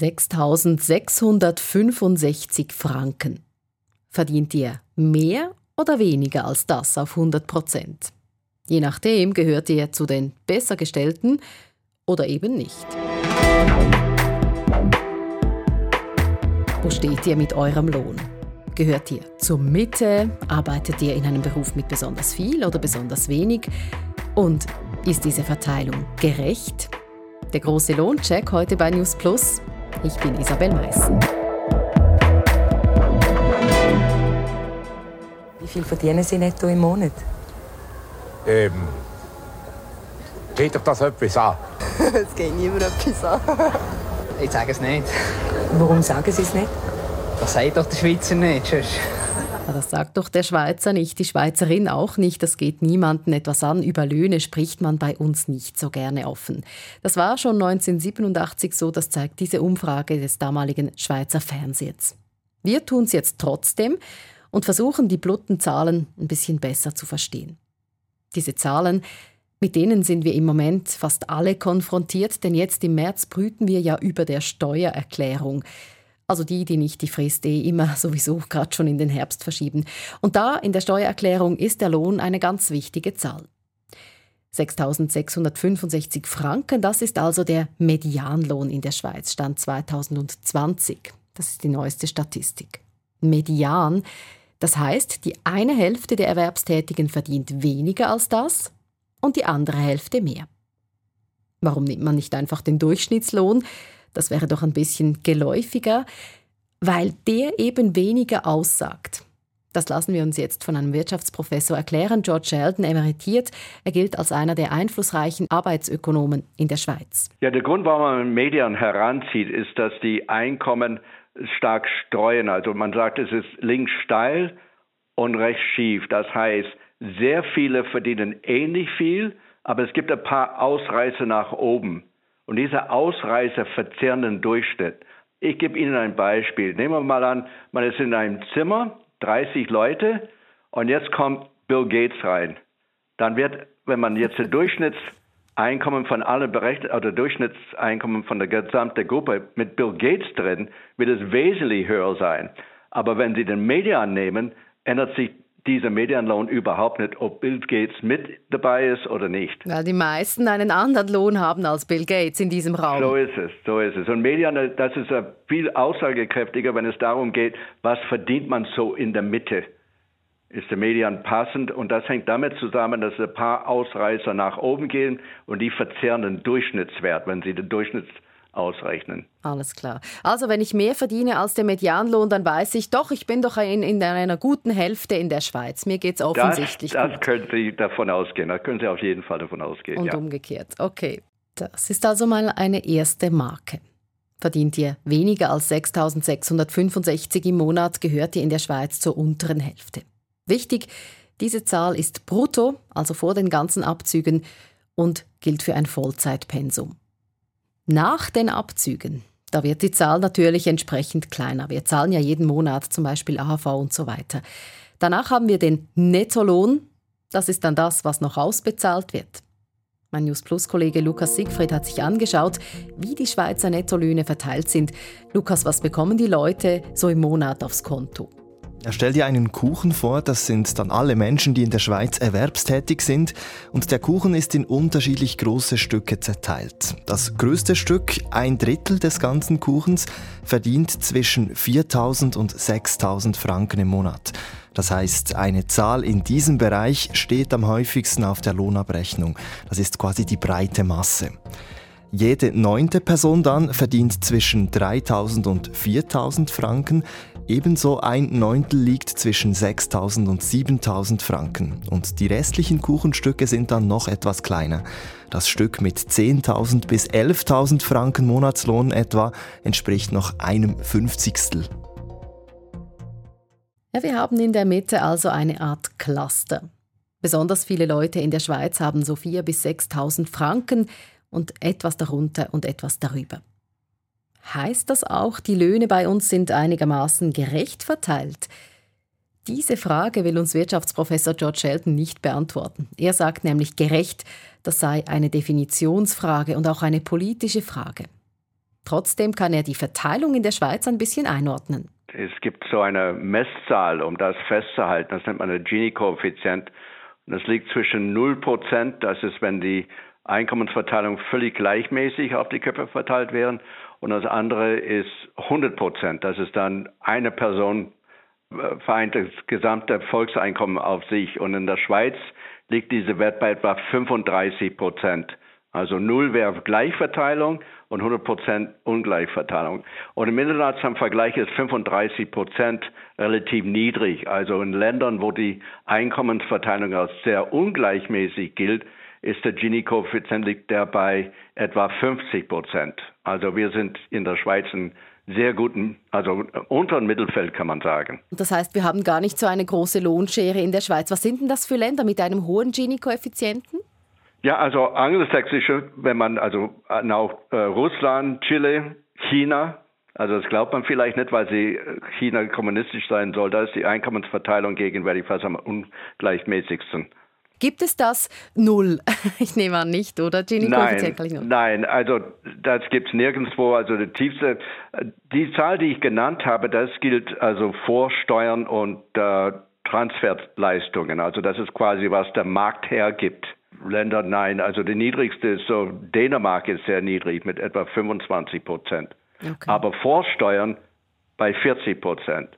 6.665 Franken. Verdient ihr mehr oder weniger als das auf 100 Prozent? Je nachdem gehört ihr zu den Bessergestellten oder eben nicht. Wo steht ihr mit eurem Lohn? Gehört ihr zur Mitte? Arbeitet ihr in einem Beruf mit besonders viel oder besonders wenig? Und ist diese Verteilung gerecht? Der große Lohncheck heute bei News Plus. Ich bin Isabel Meissen. Wie viel verdienen Sie netto im Monat? Ähm, geht doch das etwas an? Es geht niemand etwas an. Ich sage es nicht. Warum sagen Sie es nicht? Das sagt doch der Schweizer nicht. Sonst. Das sagt doch der Schweizer nicht, die Schweizerin auch nicht. Das geht niemanden etwas an. Über Löhne spricht man bei uns nicht so gerne offen. Das war schon 1987 so, das zeigt diese Umfrage des damaligen Schweizer Fernsehens. Wir tun es jetzt trotzdem und versuchen, die blutten Zahlen ein bisschen besser zu verstehen. Diese Zahlen, mit denen sind wir im Moment fast alle konfrontiert, denn jetzt im März brüten wir ja über der Steuererklärung. Also die, die nicht die Frist eh immer sowieso gerade schon in den Herbst verschieben. Und da in der Steuererklärung ist der Lohn eine ganz wichtige Zahl. 6.665 Franken, das ist also der Medianlohn in der Schweiz, Stand 2020. Das ist die neueste Statistik. Median, das heißt, die eine Hälfte der Erwerbstätigen verdient weniger als das und die andere Hälfte mehr. Warum nimmt man nicht einfach den Durchschnittslohn? Das wäre doch ein bisschen geläufiger, weil der eben weniger aussagt. Das lassen wir uns jetzt von einem Wirtschaftsprofessor erklären. George Sheldon emeritiert. Er gilt als einer der einflussreichen Arbeitsökonomen in der Schweiz. Ja, der Grund, warum man Medien heranzieht, ist, dass die Einkommen stark streuen. Also man sagt, es ist links steil und rechts schief. Das heißt, sehr viele verdienen ähnlich viel, aber es gibt ein paar Ausreißer nach oben. Und diese Ausreißer verzerren den Durchschnitt. Ich gebe Ihnen ein Beispiel. Nehmen wir mal an, man ist in einem Zimmer, 30 Leute, und jetzt kommt Bill Gates rein. Dann wird, wenn man jetzt das Durchschnittseinkommen von allen berechnet, oder Durchschnittseinkommen von der gesamten Gruppe mit Bill Gates drin, wird es wesentlich höher sein. Aber wenn Sie den Median nehmen, ändert sich dieser Medianlohn überhaupt nicht, ob Bill Gates mit dabei ist oder nicht. Weil die meisten einen anderen Lohn haben als Bill Gates in diesem Raum. So ist es, so ist es. Und Median, das ist viel aussagekräftiger, wenn es darum geht, was verdient man so in der Mitte. Ist der Median passend? Und das hängt damit zusammen, dass ein paar Ausreißer nach oben gehen und die verzerren den Durchschnittswert, wenn sie den Durchschnittswert ausrechnen. Alles klar. Also wenn ich mehr verdiene als der Medianlohn, dann weiß ich doch, ich bin doch in, in einer guten Hälfte in der Schweiz. Mir geht es offensichtlich das, das gut. Das können Sie davon ausgehen. Da können Sie auf jeden Fall davon ausgehen. Und ja. umgekehrt. Okay. Das ist also mal eine erste Marke. Verdient ihr weniger als 6.665 im Monat, gehört ihr in der Schweiz zur unteren Hälfte. Wichtig, diese Zahl ist brutto, also vor den ganzen Abzügen, und gilt für ein Vollzeitpensum. Nach den Abzügen, da wird die Zahl natürlich entsprechend kleiner. Wir zahlen ja jeden Monat zum Beispiel AHV und so weiter. Danach haben wir den Nettolohn. Das ist dann das, was noch ausbezahlt wird. Mein News Plus Kollege Lukas Siegfried hat sich angeschaut, wie die Schweizer Nettolöhne verteilt sind. Lukas, was bekommen die Leute so im Monat aufs Konto? Er stellt dir einen Kuchen vor, das sind dann alle Menschen, die in der Schweiz erwerbstätig sind, und der Kuchen ist in unterschiedlich große Stücke zerteilt. Das größte Stück, ein Drittel des ganzen Kuchens, verdient zwischen 4.000 und 6.000 Franken im Monat. Das heißt, eine Zahl in diesem Bereich steht am häufigsten auf der Lohnabrechnung. Das ist quasi die breite Masse. Jede neunte Person dann verdient zwischen 3000 und 4000 Franken. Ebenso ein Neuntel liegt zwischen 6000 und 7000 Franken. Und die restlichen Kuchenstücke sind dann noch etwas kleiner. Das Stück mit 10.000 bis 11.000 Franken Monatslohn etwa entspricht noch einem Fünfzigstel. Ja, wir haben in der Mitte also eine Art Cluster. Besonders viele Leute in der Schweiz haben so 4.000 bis 6.000 Franken und etwas darunter und etwas darüber. Heißt das auch, die Löhne bei uns sind einigermaßen gerecht verteilt? Diese Frage will uns Wirtschaftsprofessor George Shelton nicht beantworten. Er sagt nämlich gerecht, das sei eine Definitionsfrage und auch eine politische Frage. Trotzdem kann er die Verteilung in der Schweiz ein bisschen einordnen. Es gibt so eine Messzahl, um das festzuhalten. Das nennt man der Gini-Koeffizient. Das liegt zwischen 0% das ist, wenn die Einkommensverteilung völlig gleichmäßig auf die Köpfe verteilt wären. Und das andere ist 100% Das ist dann eine Person äh, vereint das gesamte Volkseinkommen auf sich. Und in der Schweiz liegt diese Wert bei etwa 35 Prozent. Also null wäre Gleichverteilung und 100 Prozent Ungleichverteilung. Und im internationalen Vergleich ist 35 Prozent relativ niedrig. Also in Ländern, wo die Einkommensverteilung als sehr ungleichmäßig gilt, ist der Gini-Koeffizient liegt der bei etwa 50 Prozent. Also wir sind in der Schweiz ein sehr guten, also unteren Mittelfeld kann man sagen. Das heißt, wir haben gar nicht so eine große Lohnschere in der Schweiz. Was sind denn das für Länder mit einem hohen Gini-Koeffizienten? Ja, also angelsächsische, wenn man also auch äh, Russland, Chile, China, also das glaubt man vielleicht nicht, weil sie äh, China kommunistisch sein soll. Da ist die Einkommensverteilung gegenwärtig fast am ungleichmäßigsten. Gibt es das null? Ich nehme an nicht, oder? Gini nein, nein, also das gibt es nirgendwo. Also die tiefste, die Zahl, die ich genannt habe, das gilt also vor Steuern und äh, Transferleistungen. Also das ist quasi, was der Markt hergibt. Länder, nein. Also die niedrigste ist so, Dänemark ist sehr niedrig mit etwa 25 Prozent. Okay. Aber Vorsteuern bei 40 Prozent.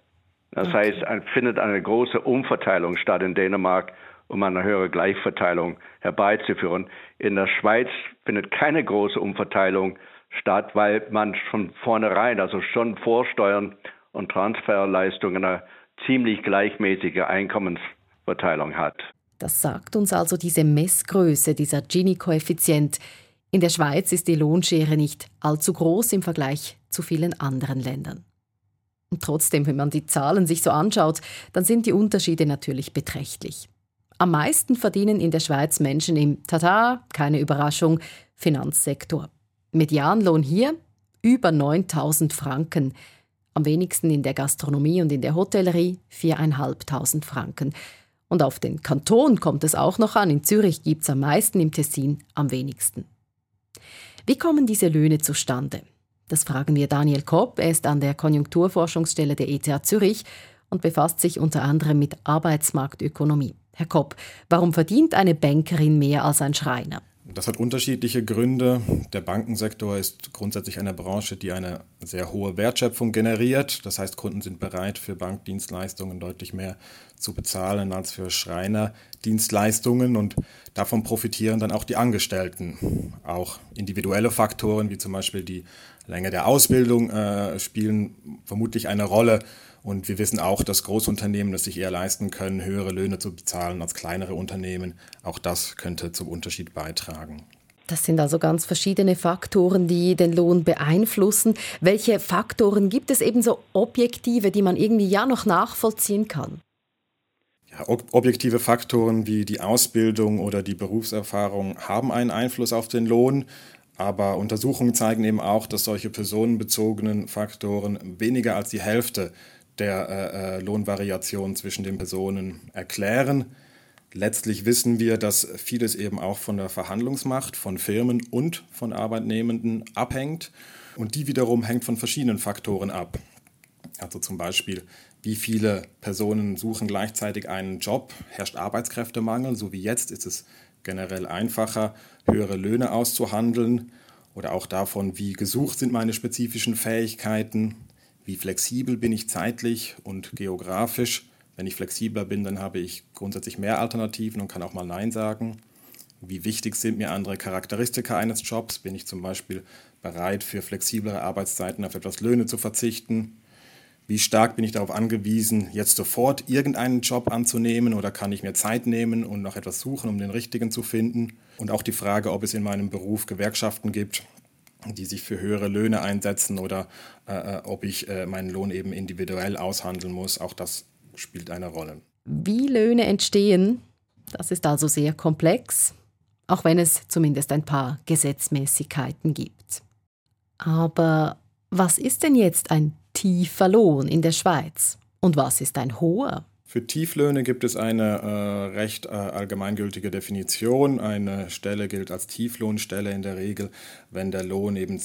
Das okay. heißt, findet eine große Umverteilung statt in Dänemark um eine höhere Gleichverteilung herbeizuführen. In der Schweiz findet keine große Umverteilung statt, weil man von vornherein, also schon Vorsteuern und Transferleistungen, eine ziemlich gleichmäßige Einkommensverteilung hat. Das sagt uns also diese Messgröße, dieser Gini-Koeffizient. In der Schweiz ist die Lohnschere nicht allzu groß im Vergleich zu vielen anderen Ländern. Und trotzdem, wenn man die Zahlen sich so anschaut, dann sind die Unterschiede natürlich beträchtlich. Am meisten verdienen in der Schweiz Menschen im Tata, keine Überraschung, Finanzsektor. Medianlohn hier über 9000 Franken. Am wenigsten in der Gastronomie und in der Hotellerie 4.500 Franken. Und auf den Kanton kommt es auch noch an. In Zürich gibt es am meisten, im Tessin am wenigsten. Wie kommen diese Löhne zustande? Das fragen wir Daniel Kopp. Er ist an der Konjunkturforschungsstelle der ETH Zürich und befasst sich unter anderem mit Arbeitsmarktökonomie. Herr Kopp, warum verdient eine Bankerin mehr als ein Schreiner? Das hat unterschiedliche Gründe. Der Bankensektor ist grundsätzlich eine Branche, die eine sehr hohe Wertschöpfung generiert. Das heißt, Kunden sind bereit, für Bankdienstleistungen deutlich mehr zu bezahlen als für Schreinerdienstleistungen und davon profitieren dann auch die Angestellten. Auch individuelle Faktoren wie zum Beispiel die Länge der Ausbildung äh, spielen vermutlich eine Rolle. Und wir wissen auch, dass Großunternehmen es sich eher leisten können, höhere Löhne zu bezahlen als kleinere Unternehmen. Auch das könnte zum Unterschied beitragen. Das sind also ganz verschiedene Faktoren, die den Lohn beeinflussen. Welche Faktoren gibt es eben so objektive, die man irgendwie ja noch nachvollziehen kann? Ja, objektive Faktoren wie die Ausbildung oder die Berufserfahrung haben einen Einfluss auf den Lohn. Aber Untersuchungen zeigen eben auch, dass solche personenbezogenen Faktoren weniger als die Hälfte der äh, äh, Lohnvariation zwischen den Personen erklären. Letztlich wissen wir, dass vieles eben auch von der Verhandlungsmacht von Firmen und von Arbeitnehmenden abhängt. Und die wiederum hängt von verschiedenen Faktoren ab. Also zum Beispiel, wie viele Personen suchen gleichzeitig einen Job, herrscht Arbeitskräftemangel, so wie jetzt ist es generell einfacher, höhere Löhne auszuhandeln oder auch davon, wie gesucht sind meine spezifischen Fähigkeiten, wie flexibel bin ich zeitlich und geografisch. Wenn ich flexibler bin, dann habe ich grundsätzlich mehr Alternativen und kann auch mal Nein sagen. Wie wichtig sind mir andere Charakteristika eines Jobs? Bin ich zum Beispiel bereit, für flexiblere Arbeitszeiten auf etwas Löhne zu verzichten? Wie stark bin ich darauf angewiesen, jetzt sofort irgendeinen Job anzunehmen oder kann ich mir Zeit nehmen und noch etwas suchen, um den richtigen zu finden? Und auch die Frage, ob es in meinem Beruf Gewerkschaften gibt, die sich für höhere Löhne einsetzen oder äh, äh, ob ich äh, meinen Lohn eben individuell aushandeln muss. Auch das spielt eine Rolle. Wie Löhne entstehen, das ist also sehr komplex, auch wenn es zumindest ein paar Gesetzmäßigkeiten gibt. Aber was ist denn jetzt ein tiefer Lohn in der Schweiz und was ist ein hoher? Für Tieflöhne gibt es eine äh, recht äh, allgemeingültige Definition. Eine Stelle gilt als Tieflohnstelle in der Regel, wenn der Lohn eben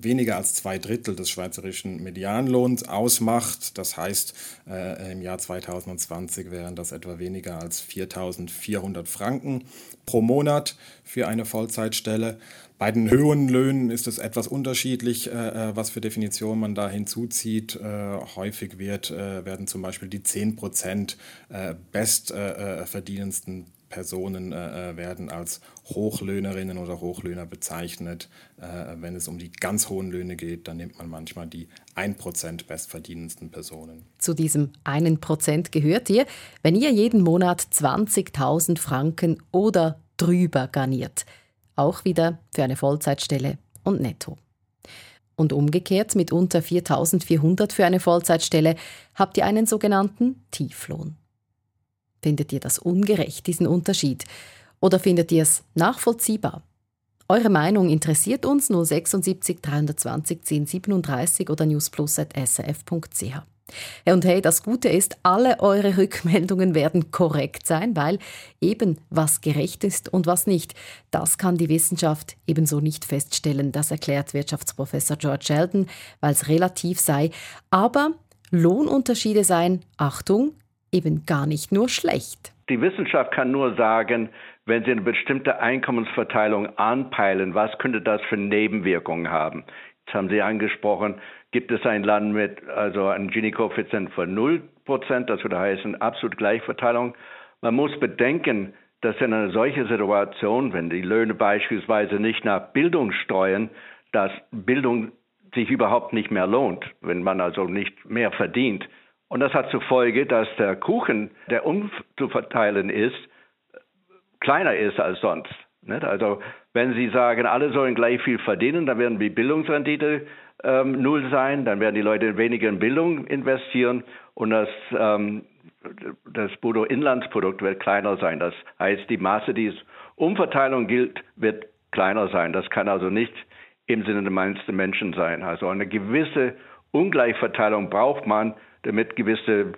weniger als zwei Drittel des schweizerischen Medianlohns ausmacht. Das heißt, äh, im Jahr 2020 wären das etwa weniger als 4.400 Franken pro Monat für eine Vollzeitstelle. Bei den höheren Löhnen ist es etwas unterschiedlich, äh, äh was für Definitionen man da hinzuzieht. Äh, häufig wird, äh, werden zum Beispiel die 10 Prozent äh, bestverdienendsten äh, Personen werden als Hochlöhnerinnen oder Hochlöhner bezeichnet. wenn es um die ganz hohen Löhne geht, dann nimmt man manchmal die 1% bestverdienendsten Personen. Zu diesem 1% gehört ihr, wenn ihr jeden Monat 20.000 Franken oder drüber garniert – auch wieder für eine Vollzeitstelle und netto. Und umgekehrt mit unter 4400 für eine Vollzeitstelle habt ihr einen sogenannten Tieflohn. Findet ihr das ungerecht, diesen Unterschied? Oder findet ihr es nachvollziehbar? Eure Meinung interessiert uns 076 320 1037 oder newsplus.srf.ch. Und hey, das Gute ist, alle eure Rückmeldungen werden korrekt sein, weil eben was gerecht ist und was nicht, das kann die Wissenschaft ebenso nicht feststellen. Das erklärt Wirtschaftsprofessor George Sheldon, weil es relativ sei. Aber Lohnunterschiede seien, Achtung, eben gar nicht nur schlecht. Die Wissenschaft kann nur sagen, wenn Sie eine bestimmte Einkommensverteilung anpeilen, was könnte das für Nebenwirkungen haben? Jetzt haben Sie angesprochen, gibt es ein Land mit also einem Gini-Koeffizient von 0 Prozent, das würde heißen absolut Gleichverteilung. Man muss bedenken, dass in einer solchen Situation, wenn die Löhne beispielsweise nicht nach Bildung steuern, dass Bildung sich überhaupt nicht mehr lohnt, wenn man also nicht mehr verdient. Und das hat zur Folge, dass der Kuchen, der umzuverteilen ist, kleiner ist als sonst. Also wenn Sie sagen, alle sollen gleich viel verdienen, dann werden die Bildungsrendite ähm, null sein, dann werden die Leute weniger in Bildung investieren und das, ähm, das Bruttoinlandsprodukt wird kleiner sein. Das heißt, die Masse, die es Umverteilung gilt, wird kleiner sein. Das kann also nicht im Sinne der meisten Menschen sein. Also eine gewisse Ungleichverteilung braucht man, damit gewisse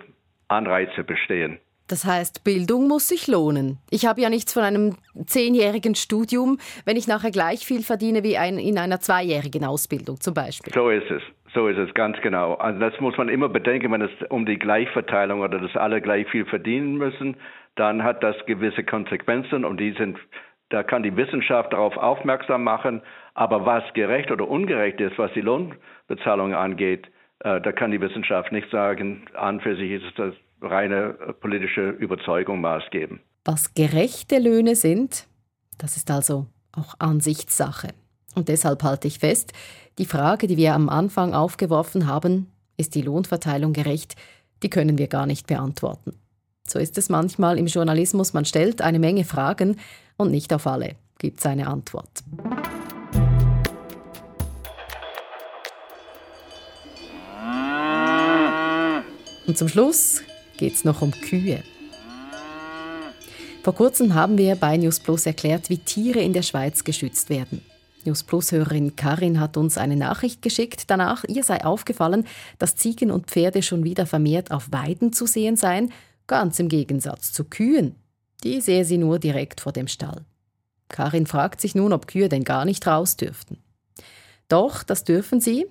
Anreize bestehen. Das heißt, Bildung muss sich lohnen. Ich habe ja nichts von einem zehnjährigen Studium, wenn ich nachher gleich viel verdiene wie ein, in einer zweijährigen Ausbildung zum Beispiel. So ist es. So ist es ganz genau. Also das muss man immer bedenken, wenn es um die Gleichverteilung oder dass alle gleich viel verdienen müssen, dann hat das gewisse Konsequenzen und die sind, da kann die Wissenschaft darauf aufmerksam machen. Aber was gerecht oder ungerecht ist, was die Lohnbezahlung angeht, äh, da kann die Wissenschaft nicht sagen, an für sich ist das reine äh, politische Überzeugung maßgeben. Was gerechte Löhne sind, das ist also auch Ansichtssache. Und deshalb halte ich fest, die Frage, die wir am Anfang aufgeworfen haben, ist die Lohnverteilung gerecht, die können wir gar nicht beantworten. So ist es manchmal im Journalismus, man stellt eine Menge Fragen und nicht auf alle gibt es eine Antwort. Und zum Schluss geht es noch um Kühe. Vor kurzem haben wir bei News Plus erklärt, wie Tiere in der Schweiz geschützt werden. News Plus-Hörerin Karin hat uns eine Nachricht geschickt. Danach, ihr sei aufgefallen, dass Ziegen und Pferde schon wieder vermehrt auf Weiden zu sehen seien, ganz im Gegensatz zu Kühen. Die sehe sie nur direkt vor dem Stall. Karin fragt sich nun, ob Kühe denn gar nicht raus dürften. Doch, das dürfen sie.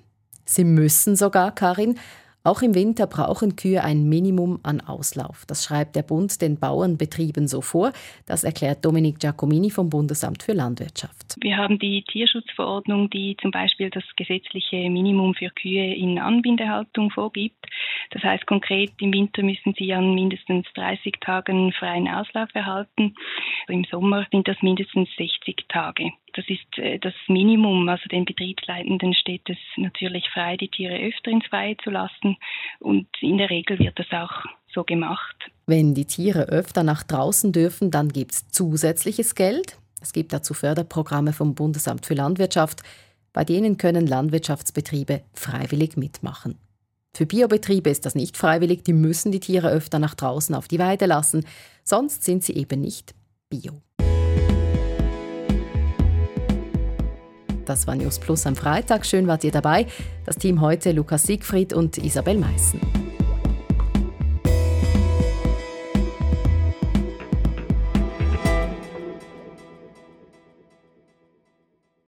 Sie müssen sogar, Karin, auch im Winter brauchen Kühe ein Minimum an Auslauf. Das schreibt der Bund den Bauernbetrieben so vor. Das erklärt Dominik Giacomini vom Bundesamt für Landwirtschaft. Wir haben die Tierschutzverordnung, die zum Beispiel das gesetzliche Minimum für Kühe in Anbindehaltung vorgibt. Das heißt konkret, im Winter müssen sie an mindestens 30 Tagen freien Auslauf erhalten. Im Sommer sind das mindestens 60 Tage. Das ist äh, das Minimum. Also den Betriebsleitenden steht es natürlich frei, die Tiere öfter ins Freie zu lassen. Und in der Regel wird das auch so gemacht. Wenn die Tiere öfter nach draußen dürfen, dann gibt es zusätzliches Geld. Es gibt dazu Förderprogramme vom Bundesamt für Landwirtschaft. Bei denen können Landwirtschaftsbetriebe freiwillig mitmachen. Für Biobetriebe ist das nicht freiwillig, die müssen die Tiere öfter nach draußen auf die Weide lassen, sonst sind sie eben nicht bio. Das war News Plus am Freitag. Schön wart ihr dabei. Das Team heute Lukas Siegfried und Isabel Meissen.